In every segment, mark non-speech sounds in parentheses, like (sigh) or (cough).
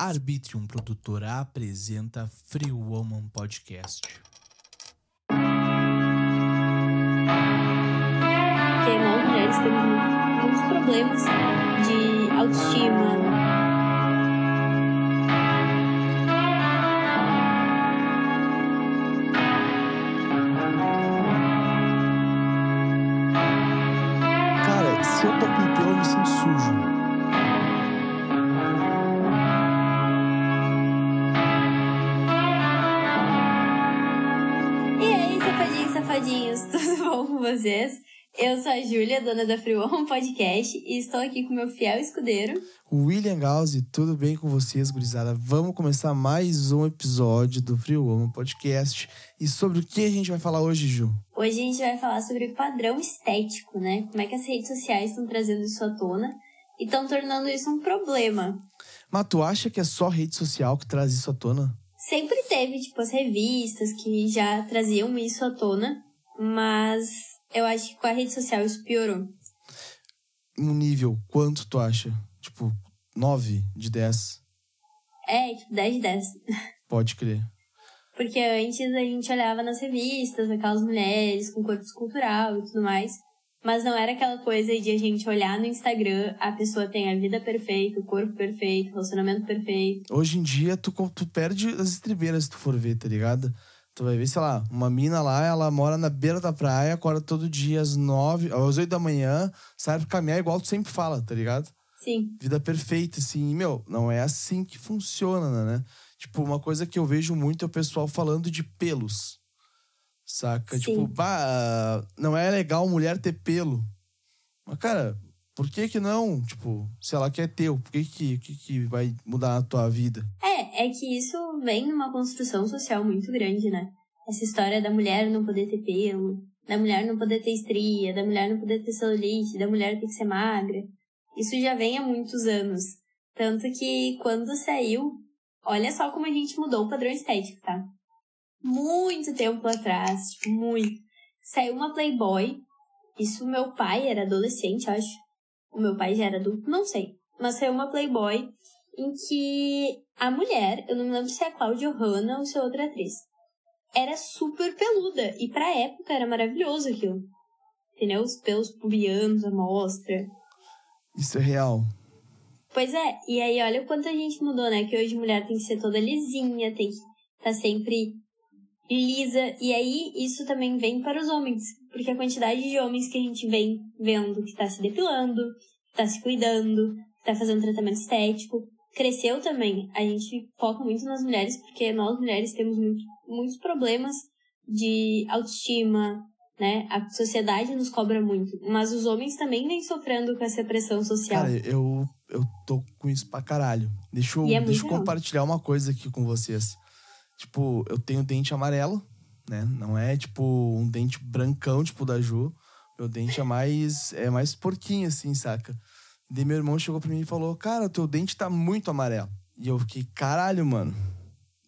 Arbitrium Produtora apresenta Free Woman Podcast. Porque nós mulheres temos muitos problemas de autoestima. Tudo bom com vocês? Eu sou a Júlia, dona da Free Woman Podcast, e estou aqui com meu fiel escudeiro. William Gauzy, tudo bem com vocês, gurizada? Vamos começar mais um episódio do Free Woman Podcast. E sobre o que a gente vai falar hoje, Ju? Hoje a gente vai falar sobre padrão estético, né? Como é que as redes sociais estão trazendo isso à tona e estão tornando isso um problema. Mas tu acha que é só rede social que traz isso à tona? Sempre teve, tipo, as revistas que já traziam isso à tona, mas eu acho que com a rede social isso piorou. No nível, quanto tu acha? Tipo, 9 de 10? É, tipo, 10 de 10. (laughs) Pode crer. Porque antes a gente olhava nas revistas, aquelas mulheres com corpo escultural e tudo mais. Mas não era aquela coisa de a gente olhar no Instagram, a pessoa tem a vida perfeita, o corpo perfeito, o relacionamento perfeito. Hoje em dia, tu, tu perde as estribeiras se tu for ver, tá ligado? Tu vai ver, sei lá, uma mina lá, ela mora na beira da praia, acorda todo dia às 9, às 8 da manhã, sai pra caminhar igual tu sempre fala, tá ligado? Sim, vida perfeita, assim. E, meu, não é assim que funciona, né? Tipo, uma coisa que eu vejo muito é o pessoal falando de pelos. Saca? Sim. Tipo, bah, não é legal mulher ter pelo. Mas, cara, por que que não? Tipo, se ela quer ter, por que que, que, que vai mudar a tua vida? É, é que isso vem numa construção social muito grande, né? Essa história da mulher não poder ter pelo, da mulher não poder ter estria, da mulher não poder ter celulite, da mulher ter que ser magra. Isso já vem há muitos anos. Tanto que quando saiu, olha só como a gente mudou o padrão estético, tá? Muito tempo atrás, tipo, muito. Saiu uma Playboy. Isso meu pai era adolescente, acho. O meu pai já era adulto, não sei. Mas saiu uma Playboy em que a mulher, eu não me lembro se é a Cláudia Hanna ou se é outra atriz, era super peluda. E pra época era maravilhoso aquilo. Entendeu? Os pelos pubianos, a mostra. Isso é real. Pois é, e aí olha o quanto a gente mudou, né? Que hoje mulher tem que ser toda lisinha, tem que estar sempre lisa. E aí isso também vem para os homens. Porque a quantidade de homens que a gente vem vendo que tá se depilando, que tá se cuidando, que tá fazendo tratamento estético, cresceu também. A gente foca muito nas mulheres, porque nós mulheres temos muito, muitos problemas de autoestima, né? A sociedade nos cobra muito. Mas os homens também vêm sofrendo com essa pressão social. Cara, eu, eu tô com isso pra caralho. Deixa eu, é deixa eu compartilhar uma coisa aqui com vocês. Tipo, eu tenho dente amarelo, né? Não é tipo um dente brancão, tipo da Ju. Meu dente é mais, é mais porquinho, assim, saca? Daí meu irmão chegou pra mim e falou: Cara, teu dente tá muito amarelo. E eu fiquei, caralho, mano.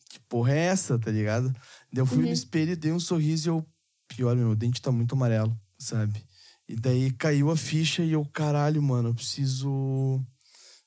Que porra é essa, tá ligado? Daí eu fui Uhum. no espelho, dei um sorriso e eu, pior, meu dente tá muito amarelo, sabe? E daí caiu a ficha e eu, caralho, mano, eu preciso.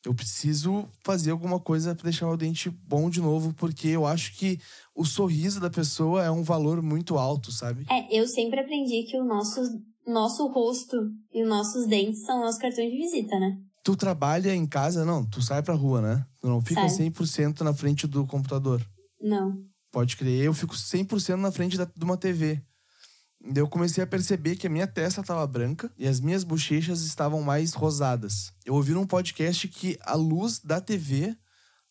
Eu preciso fazer alguma coisa pra deixar meu dente bom de novo, porque eu acho que o sorriso da pessoa é um valor muito alto, sabe? É, eu sempre aprendi que o nosso, nosso rosto e os nossos dentes são nossos cartões de visita, né? Tu trabalha em casa, não, tu sai pra rua, né? Tu não fica Saio. 100% na frente do computador. Não. Pode crer, eu fico 100% na frente da, de uma TV. Eu comecei a perceber que a minha testa estava branca e as minhas bochechas estavam mais rosadas. Eu ouvi num podcast que a luz da TV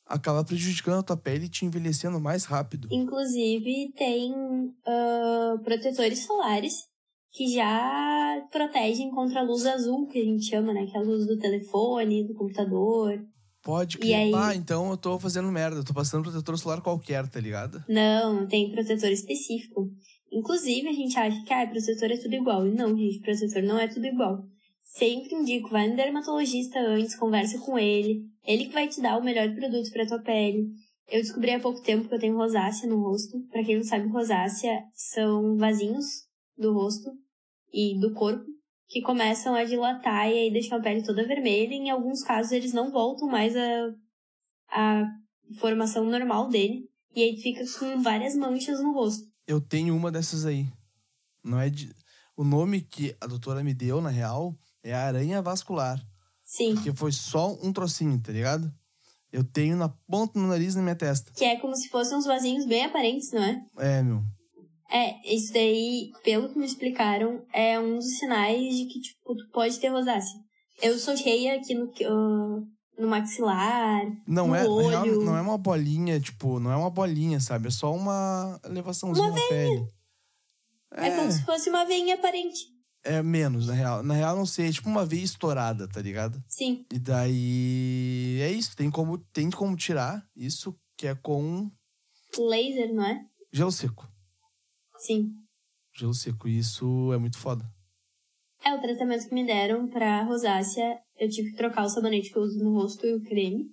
acaba prejudicando a tua pele e te envelhecendo mais rápido. Inclusive, tem ah, protetores solares que já protegem contra a luz azul, que a gente chama, né? Que é a luz do telefone, do computador. Pode E crer. aí- Ah, então eu tô fazendo merda. Eu tô passando protetor solar qualquer, tá ligado? Não, tem protetor específico. Inclusive, a gente acha que ah, protetor é tudo igual. E não, gente, protetor não é tudo igual. Sempre indico, vai no dermatologista antes, conversa com ele. Ele que vai te dar o melhor produto pra tua pele. Eu descobri há pouco tempo que eu tenho rosácea no rosto. Pra quem não sabe, rosácea são vasinhos do rosto e do corpo que começam a dilatar e aí deixam a pele toda vermelha. Em alguns casos eles não voltam mais a, a formação normal dele. E aí fica com várias manchas no rosto. Eu tenho uma dessas aí. Não é de... O nome que a doutora me deu, na real, é aranha vascular. Sim. Porque foi só um trocinho, tá ligado? Eu tenho na ponta do nariz e na minha testa. Que é como se fossem uns vasinhos bem aparentes, não é? É, meu. É, isso daí, pelo que me explicaram, é um dos sinais de que, tipo, tu pode ter rosácea. Eu sou cheia aqui no, uh, no maxilar, Não no é, olho. não é uma bolinha, tipo, não é uma bolinha, sabe? É só uma elevaçãozinha Uma na pele. É. como se fosse uma veinha aparente. É menos, na real. Na real, não sei, é tipo uma veia estourada, tá ligado? Sim. E daí. É isso, tem como, tem como tirar isso, que é com Laser, não é? gelo seco. Sim. Gelo seco. E isso é muito foda. É o tratamento que me deram pra rosácea. Eu tive que trocar o sabonete que eu uso no rosto e o creme.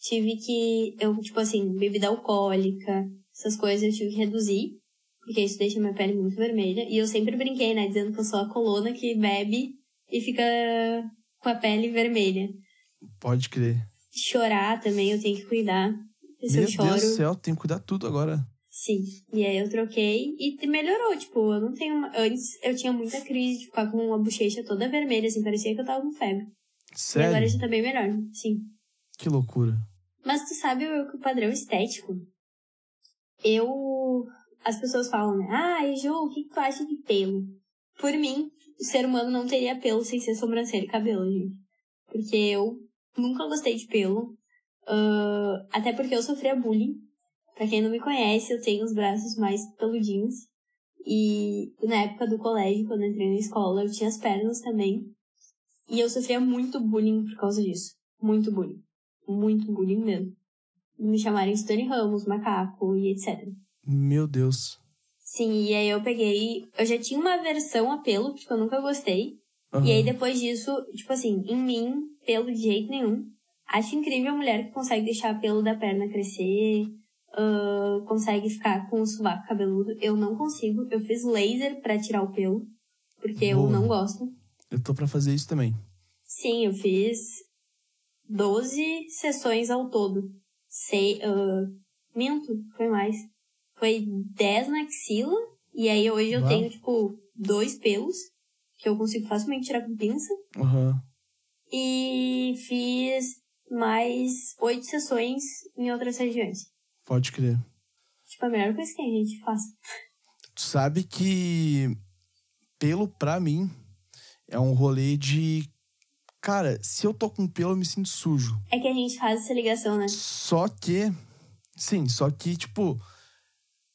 Tive que. Eu, tipo assim, bebida alcoólica, essas coisas eu tive que reduzir. Porque isso deixa minha pele muito vermelha. E eu sempre brinquei, né? Dizendo que eu sou a coluna que bebe e fica com a pele vermelha. Pode crer. Chorar também eu tenho que cuidar. Se Meu eu choro. Deus do céu, tem que cuidar tudo agora. Sim. E aí eu troquei e melhorou. Tipo, eu não tenho. uma- Antes eu tinha muita crise de ficar com uma bochecha toda vermelha, assim, parecia que eu tava com febre. E Sério? agora já tá bem melhor. Sim. Que loucura. Mas tu sabe o, padrão estético? Eu. As pessoas falam, né? Ah, Ju, o que, tu acha de pelo? Por mim, o ser humano não teria pelo sem ser sobrancelha e cabelo, gente. Porque eu nunca gostei de pelo. ah, até porque eu sofria bullying. Pra quem não me conhece, eu tenho os braços mais peludinhos. E na época do colégio, quando eu entrei na escola, eu tinha as pernas também. E eu sofria muito bullying por causa disso. Muito bullying. Muito bullying mesmo. Me chamarem de Tony Ramos, macaco e etc. Meu Deus. Sim, e aí eu peguei. Eu já tinha uma versão a pelo, porque eu nunca gostei. Aham. E aí depois disso, tipo assim, em mim, pelo de jeito nenhum. Acho incrível a mulher que consegue deixar pelo da perna crescer, ah, consegue ficar com o sovaco cabeludo. Eu não consigo. Eu fiz laser pra tirar o pelo, porque eu Boa. não gosto. Eu tô pra fazer isso também. Sim, eu fiz 12 sessões ao todo. Sei, ah, minto, foi mais. Foi 10 na axila, e aí hoje eu Uau. tenho, tipo, dois pelos, que eu consigo facilmente tirar com pinça. Aham. E fiz mais oito sessões em outras regiões. Pode crer. Tipo, a melhor coisa que a gente faz. Tu sabe que pelo pra mim é um rolê de. Cara, se eu tô com pelo, eu me sinto sujo. É que a gente faz essa ligação, né? Só que. Sim, só que, tipo,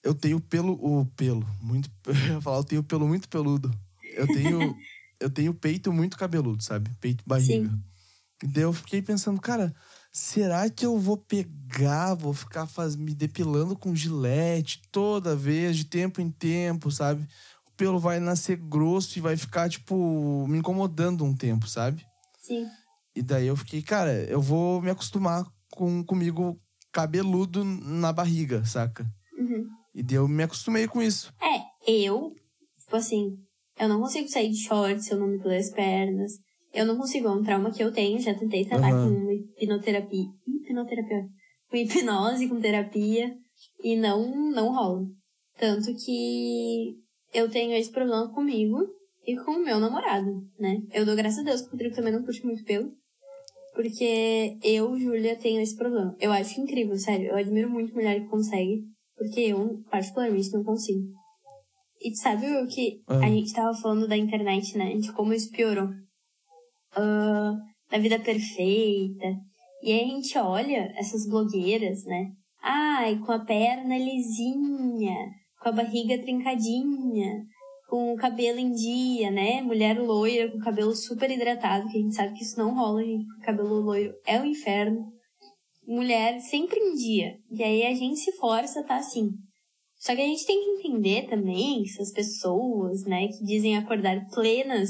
eu tenho pelo. O pelo. Muito. (laughs) Eu ia falar, eu tenho pelo muito peludo. Eu tenho. (laughs) eu tenho peito muito cabeludo, sabe? Peito barriga. Sim. E daí eu fiquei pensando, cara, será que eu vou pegar, vou ficar faz... me depilando com gilete toda vez, de tempo em tempo, sabe? Pelo vai nascer grosso e vai ficar, tipo, me incomodando um tempo, sabe? Sim. E daí eu fiquei, cara, eu vou me acostumar com comigo cabeludo na barriga, saca? Uhum. E daí eu me acostumei com isso. É, eu, tipo assim, eu não consigo sair de shorts eu não me doer as pernas. Eu não consigo, é um trauma que eu tenho, já tentei tratar Aham. com hipnoterapia. Hipnoterapia. Com hipnose, com terapia. E não, não rola. Tanto que eu tenho esse problema comigo e com o meu namorado, né? Eu dou graças a Deus que o Rodrigo também não curte muito pelo. Porque eu, Júlia, tenho esse problema. Eu acho incrível, sério. Eu admiro muito mulher que consegue. Porque eu, particularmente, não consigo. E sabe o que Ah. a gente tava falando da internet, né? De como isso piorou. Ah, da vida perfeita. E aí a gente olha essas blogueiras, né? Ai, com a perna lisinha, com a barriga trincadinha, com o cabelo em dia, né? Mulher loira com cabelo super hidratado, que a gente sabe que isso não rola, gente, cabelo loiro é o inferno. Mulher sempre em dia. E aí a gente se força tá assim. Só que a gente tem que entender também que essas pessoas, né, que dizem acordar plenas,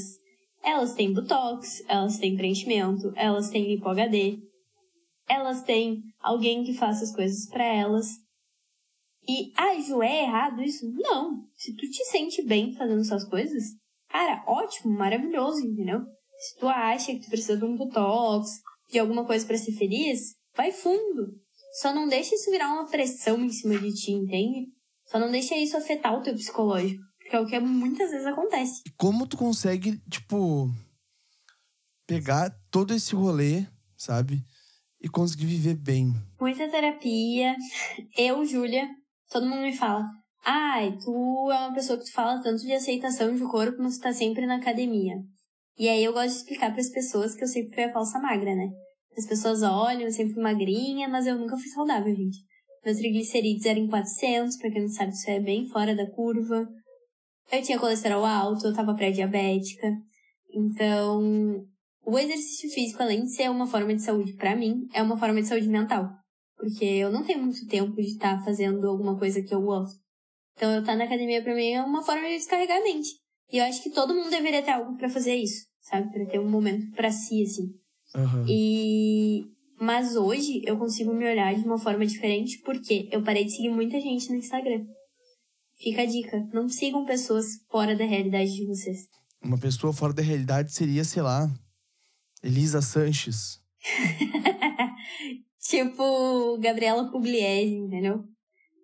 elas têm botox, elas têm preenchimento, elas têm lipo HD, elas têm alguém que faça as coisas pra elas. E, ah, Ju, é errado isso? Não. Se tu te sente bem fazendo essas coisas, cara, ótimo, maravilhoso, entendeu? Se tu acha que tu precisa de um botox, de alguma coisa pra ser feliz, vai fundo. Só não deixa isso virar uma pressão em cima de ti, entende? Só não deixa isso afetar o teu psicológico. Porque é o que muitas vezes acontece. E como tu consegue, tipo, pegar todo esse rolê, sabe? E conseguir viver bem. Muita terapia. Eu, Júlia, todo mundo me fala. Ai, tu é uma pessoa que tu fala tanto de aceitação de corpo, mas tu tá sempre na academia. E aí eu gosto de explicar para as pessoas que eu sempre fui a falsa magra, né? As pessoas olham, eu sempre fui magrinha, mas eu nunca fui saudável, gente. Meus triglicerídeos eram em 400, pra quem não sabe, isso é bem fora da curva. Eu tinha colesterol alto, eu tava pré-diabética. Então, o exercício físico, além de ser uma forma de saúde para mim, é uma forma de saúde mental. Porque eu não tenho muito tempo de estar tá fazendo alguma coisa que eu gosto. Então, eu estar tá na academia para mim é uma forma de descarregar a mente. E eu acho que todo mundo deveria ter algo para fazer isso, sabe? Para ter um momento para si, assim. Uhum. E mas hoje eu consigo me olhar de uma forma diferente porque eu parei de seguir muita gente no Instagram. Fica a dica, não sigam pessoas fora da realidade de vocês. Uma pessoa fora da realidade seria, sei lá, Elisa Sanches. (laughs) tipo Gabriela Pugliese, entendeu?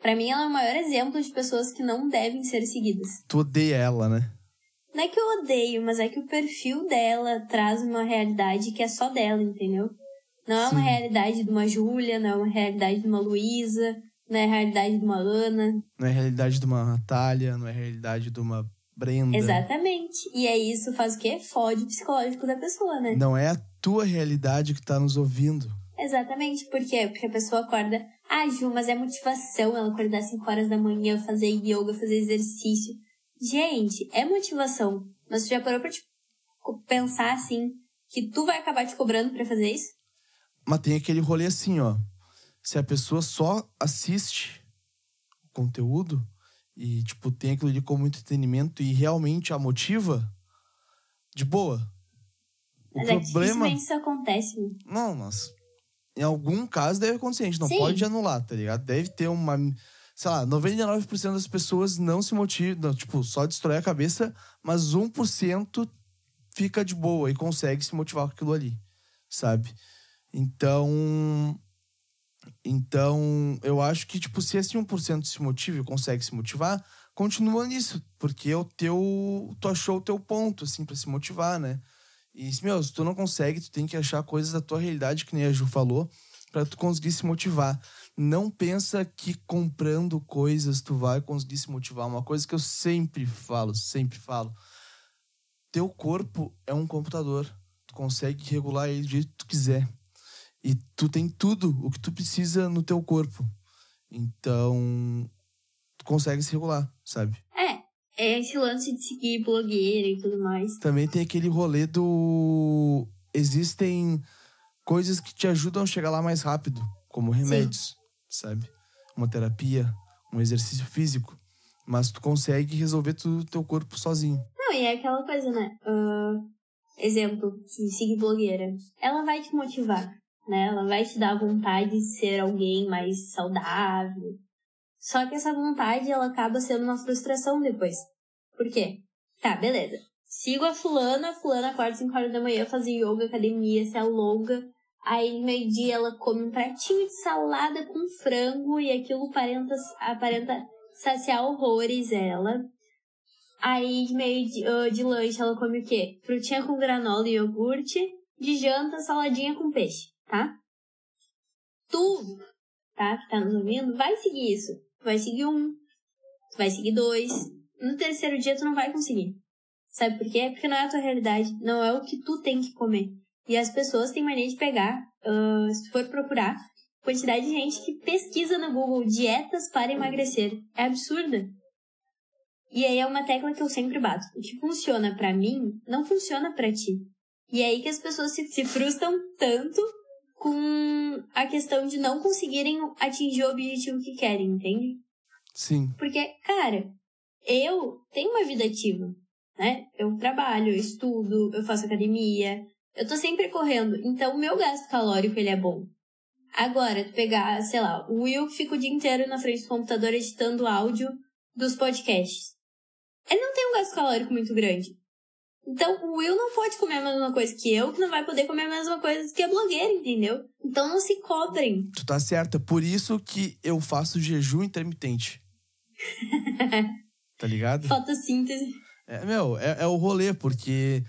Para mim ela é o maior exemplo de pessoas que não devem ser seguidas. Tu odeia ela, né? Não é que eu odeio, mas é que o perfil dela traz uma realidade que é só dela, entendeu? Não é uma Sim. realidade de uma Júlia, não é uma realidade de uma Luísa, não é a realidade de uma Ana. Não é a realidade de uma Natália, não é a realidade de uma Brenda. Exatamente. E aí isso faz o quê? Fode o psicológico da pessoa, né? Não é a tua realidade que tá nos ouvindo. Exatamente. Por quê? Porque a pessoa acorda. Ah, Ju, mas é motivação ela acordar 5 horas da manhã, fazer yoga, fazer exercício. Gente, é motivação. Mas tu já parou pra tipo, pensar assim que tu vai acabar te cobrando para fazer isso? Mas tem aquele rolê assim, ó. Se a pessoa só assiste o conteúdo e, tipo, tem aquilo ali como entretenimento e realmente a motiva, de boa. O mas é problema. É isso acontece. Não, mas. Em algum caso deve acontecer. A gente não Sim. pode anular, tá ligado? Deve ter uma. Sei lá, 99% das pessoas não se motivam, tipo, só destrói a cabeça, mas 1% fica de boa e consegue se motivar com aquilo ali, sabe? Então, então eu acho que tipo se esse 1% se motiva e consegue se motivar, continua nisso, porque é o teu tu achou o teu ponto assim para se motivar, né? E meu, se tu não consegue, tu tem que achar coisas da tua realidade que nem a Ju falou, para tu conseguir se motivar. Não pensa que comprando coisas tu vai conseguir se motivar. Uma coisa que eu sempre falo, sempre falo. Teu corpo é um computador. Tu consegue regular ele do jeito que tu quiser. E tu tem tudo o que tu precisa no teu corpo. Então, tu consegue se regular, sabe? É, é esse lance de seguir blogueira e tudo mais. Também tem aquele rolê do. Existem coisas que te ajudam a chegar lá mais rápido, como remédios, Sim. sabe? Uma terapia, um exercício físico. Mas tu consegue resolver tudo teu corpo sozinho. Não, e é aquela coisa, né? Uh, exemplo, que seguir blogueira. Ela vai te motivar né? Ela vai te dar vontade de ser alguém mais saudável. Só que essa vontade, ela acaba sendo uma frustração depois. Por quê? Tá, beleza. Sigo a fulana, fulana acorda 5 horas da manhã, faz yoga, academia, se alonga. Aí, meio-dia, ela come um pratinho de salada com frango e aquilo aparenta, aparenta saciar horrores ela. Aí, de meio de, uh, de lanche, ela come o quê? Frutinha com granola e iogurte. De janta, saladinha com peixe tá? Tu, tá? Que tá nos ouvindo, vai seguir isso. Tu vai seguir um, tu vai seguir dois. No terceiro dia tu não vai conseguir. Sabe por quê? Porque não é a tua realidade. Não é o que tu tem que comer. E as pessoas têm mania de pegar, uh, se tu for procurar, quantidade de gente que pesquisa no Google dietas para emagrecer. É absurda. E aí é uma tecla que eu sempre bato. O que funciona para mim, não funciona para ti. E é aí que as pessoas se, se frustram tanto com a questão de não conseguirem atingir o objetivo que querem, entende? Sim. Porque, cara, eu tenho uma vida ativa, né? Eu trabalho, eu estudo, eu faço academia, eu tô sempre correndo, então o meu gasto calórico ele é bom. Agora, tu pegar, sei lá, o Will que fica o dia inteiro na frente do computador editando áudio dos podcasts. Ele não tem um gasto calórico muito grande. Então, o Will não pode comer a mesma coisa que eu, que não vai poder comer a mesma coisa que a blogueira, entendeu? Então, não se cobrem. Tu tá certa. Por isso que eu faço jejum intermitente. (laughs) tá ligado? Fotossíntese. É, meu, é, é o rolê, porque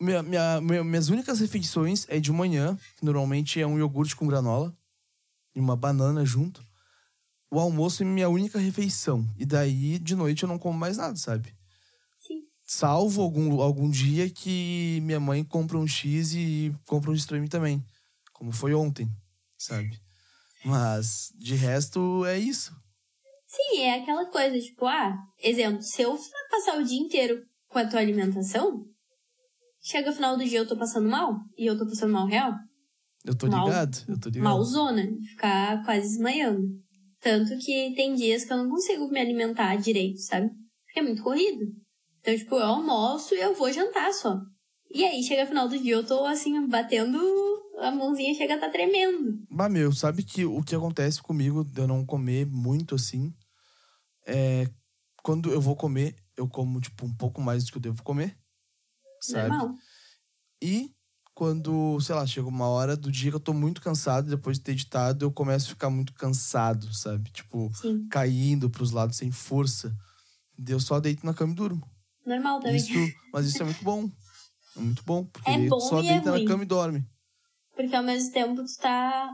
minha, minha, minha- minhas únicas refeições é de manhã, que normalmente é um iogurte com granola e uma banana junto. O almoço é minha única refeição. E daí, de noite, eu não como mais nada, sabe? Salvo algum, algum dia que minha mãe compra um X e compra um mim também. Como foi ontem, sabe? Mas, de resto, é isso. Sim, é aquela coisa, tipo, ah, exemplo, se eu passar o dia inteiro com a tua alimentação, chega no final do dia eu tô passando mal, e eu tô passando mal real, Eu tô Mal- ligado, eu tô ligado. malzona, ficar quase desmaiando. Tanto que tem dias que eu não consigo me alimentar direito, sabe? Porque é muito corrido. Então, tipo, eu almoço e eu vou jantar só. E aí, chega no final do dia, eu tô assim, batendo, a mãozinha chega a tá tremendo. Bah, meu, sabe que o que acontece comigo de eu não comer muito assim é quando eu vou comer, eu como, tipo, um pouco mais do que eu devo comer, sabe? Normal. E quando, sei lá, chega uma hora do dia que eu tô muito cansado, depois de ter editado, eu começo a ficar muito cansado, sabe? Tipo, Sim, caindo pros lados sem força. Eu só deito na cama e durmo. Normal também. Isso, (laughs) mas isso é muito bom. É muito bom, porque É bom tu só é deita ruim. na cama e dorme. Porque ao mesmo tempo tu tá.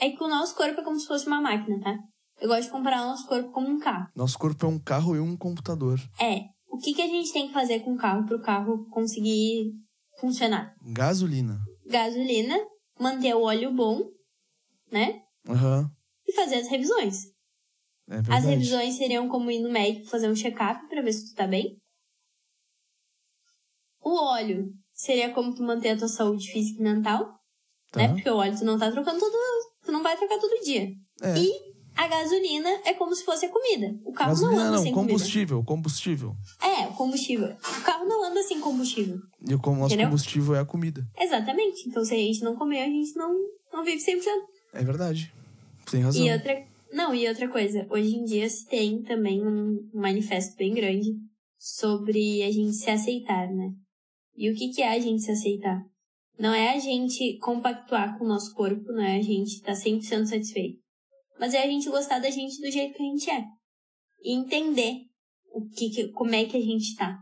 É que o nosso corpo é como se fosse uma máquina, tá? Eu gosto de comparar o nosso corpo como um carro. Nosso corpo é um carro e um computador. É. O que, que a gente tem que fazer com o carro pro carro conseguir funcionar? Gasolina. Gasolina, manter o óleo bom, né? Aham. E fazer as revisões. É As revisões seriam como ir no médico fazer um check-up pra ver se tu tá bem. O óleo seria como tu manter a tua saúde física e mental, Tá. né? Porque o óleo tu não tá trocando todo. Tu não vai trocar todo dia. É. E a gasolina é como se fosse a comida. O carro não Gasolina anda não, sem combustível, combustível. comida. É, o combustível. O carro não anda sem combustível. E o nosso Entendeu? combustível é a comida. Exatamente. Então, se a gente não comer, a gente não, não vive 100%. É verdade. Tem razão. E outra, não, e outra coisa. Hoje em dia se tem também um manifesto bem grande sobre a gente se aceitar, né? E o que, que é a gente se aceitar? Não é a gente compactuar com o nosso corpo, não é a gente estar 100% satisfeito. Mas é a gente gostar da gente do jeito que a gente é. E entender o que, que- como é que a gente tá.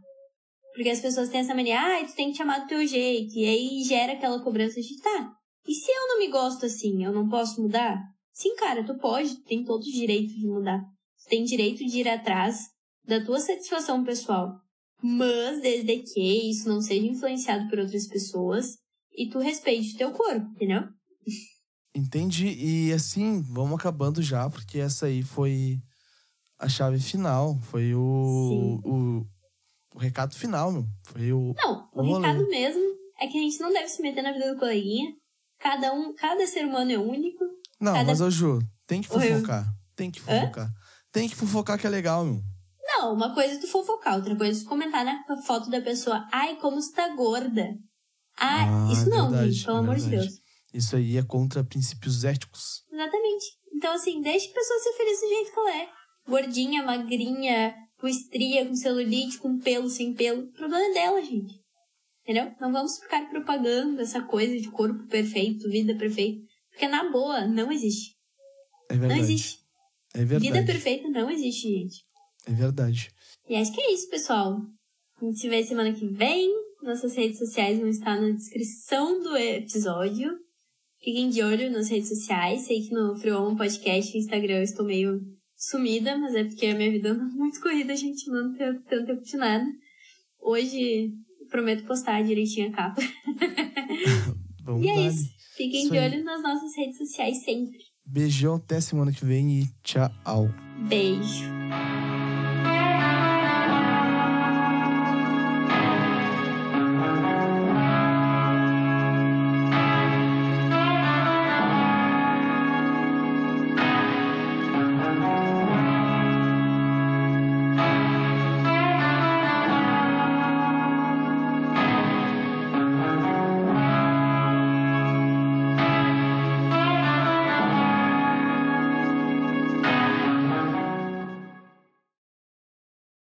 Porque as pessoas têm essa mania, ah, tu tem que te do teu jeito. E aí gera aquela cobrança de, tá, e se eu não me gosto assim, eu não posso mudar? Sim, cara, tu pode, tu tem todo o direito de mudar. Tu tem direito de ir atrás da tua satisfação pessoal. Mas desde que isso não seja influenciado por outras pessoas e tu respeite o teu corpo, entendeu? Entendi. E assim, vamos acabando já, porque essa aí foi a chave final. Foi o, o, o recado final, meu. Foi o. Não, o O recado mesmo é que a gente não deve se meter na vida do coleguinha. Cada um, cada ser humano é único. Não, Cada- mas, ô Ju, tem que fofocar. Tem que fofocar. Tem que fofocar que é legal, meu. Não, uma coisa é tu fofocar, outra coisa é tu comentar na foto da pessoa. Ai, como tu tá gorda. Ai, Ah, isso não, verdade, gente, pelo é amor de verdade. Deus. Isso aí é contra princípios éticos. Exatamente. Então, assim, deixa a pessoa ser feliz do jeito que ela é. Gordinha, magrinha, com estria, com celulite, com pelo, sem pelo. O problema é dela, gente. Entendeu? Não vamos ficar propagando essa coisa de corpo perfeito, vida perfeita. Porque na boa, não existe. É Não verdade. existe. É verdade. Vida perfeita não existe, gente. É verdade. E acho que é isso, pessoal. A gente se vê semana que vem. Nossas redes sociais vão estar na descrição do episódio. Fiquem de olho nas redes sociais. Sei que no Free Woman Podcast e Instagram eu estou meio sumida, mas é porque a minha vida anda muito corrida, gente. Não tenho tanto tempo de nada. Hoje prometo postar direitinho a capa. (laughs) Vamos E é isso. Fiquem Isso de aí. olho nas nossas redes sociais sempre. Beijão até semana que vem e tchau. Beijo.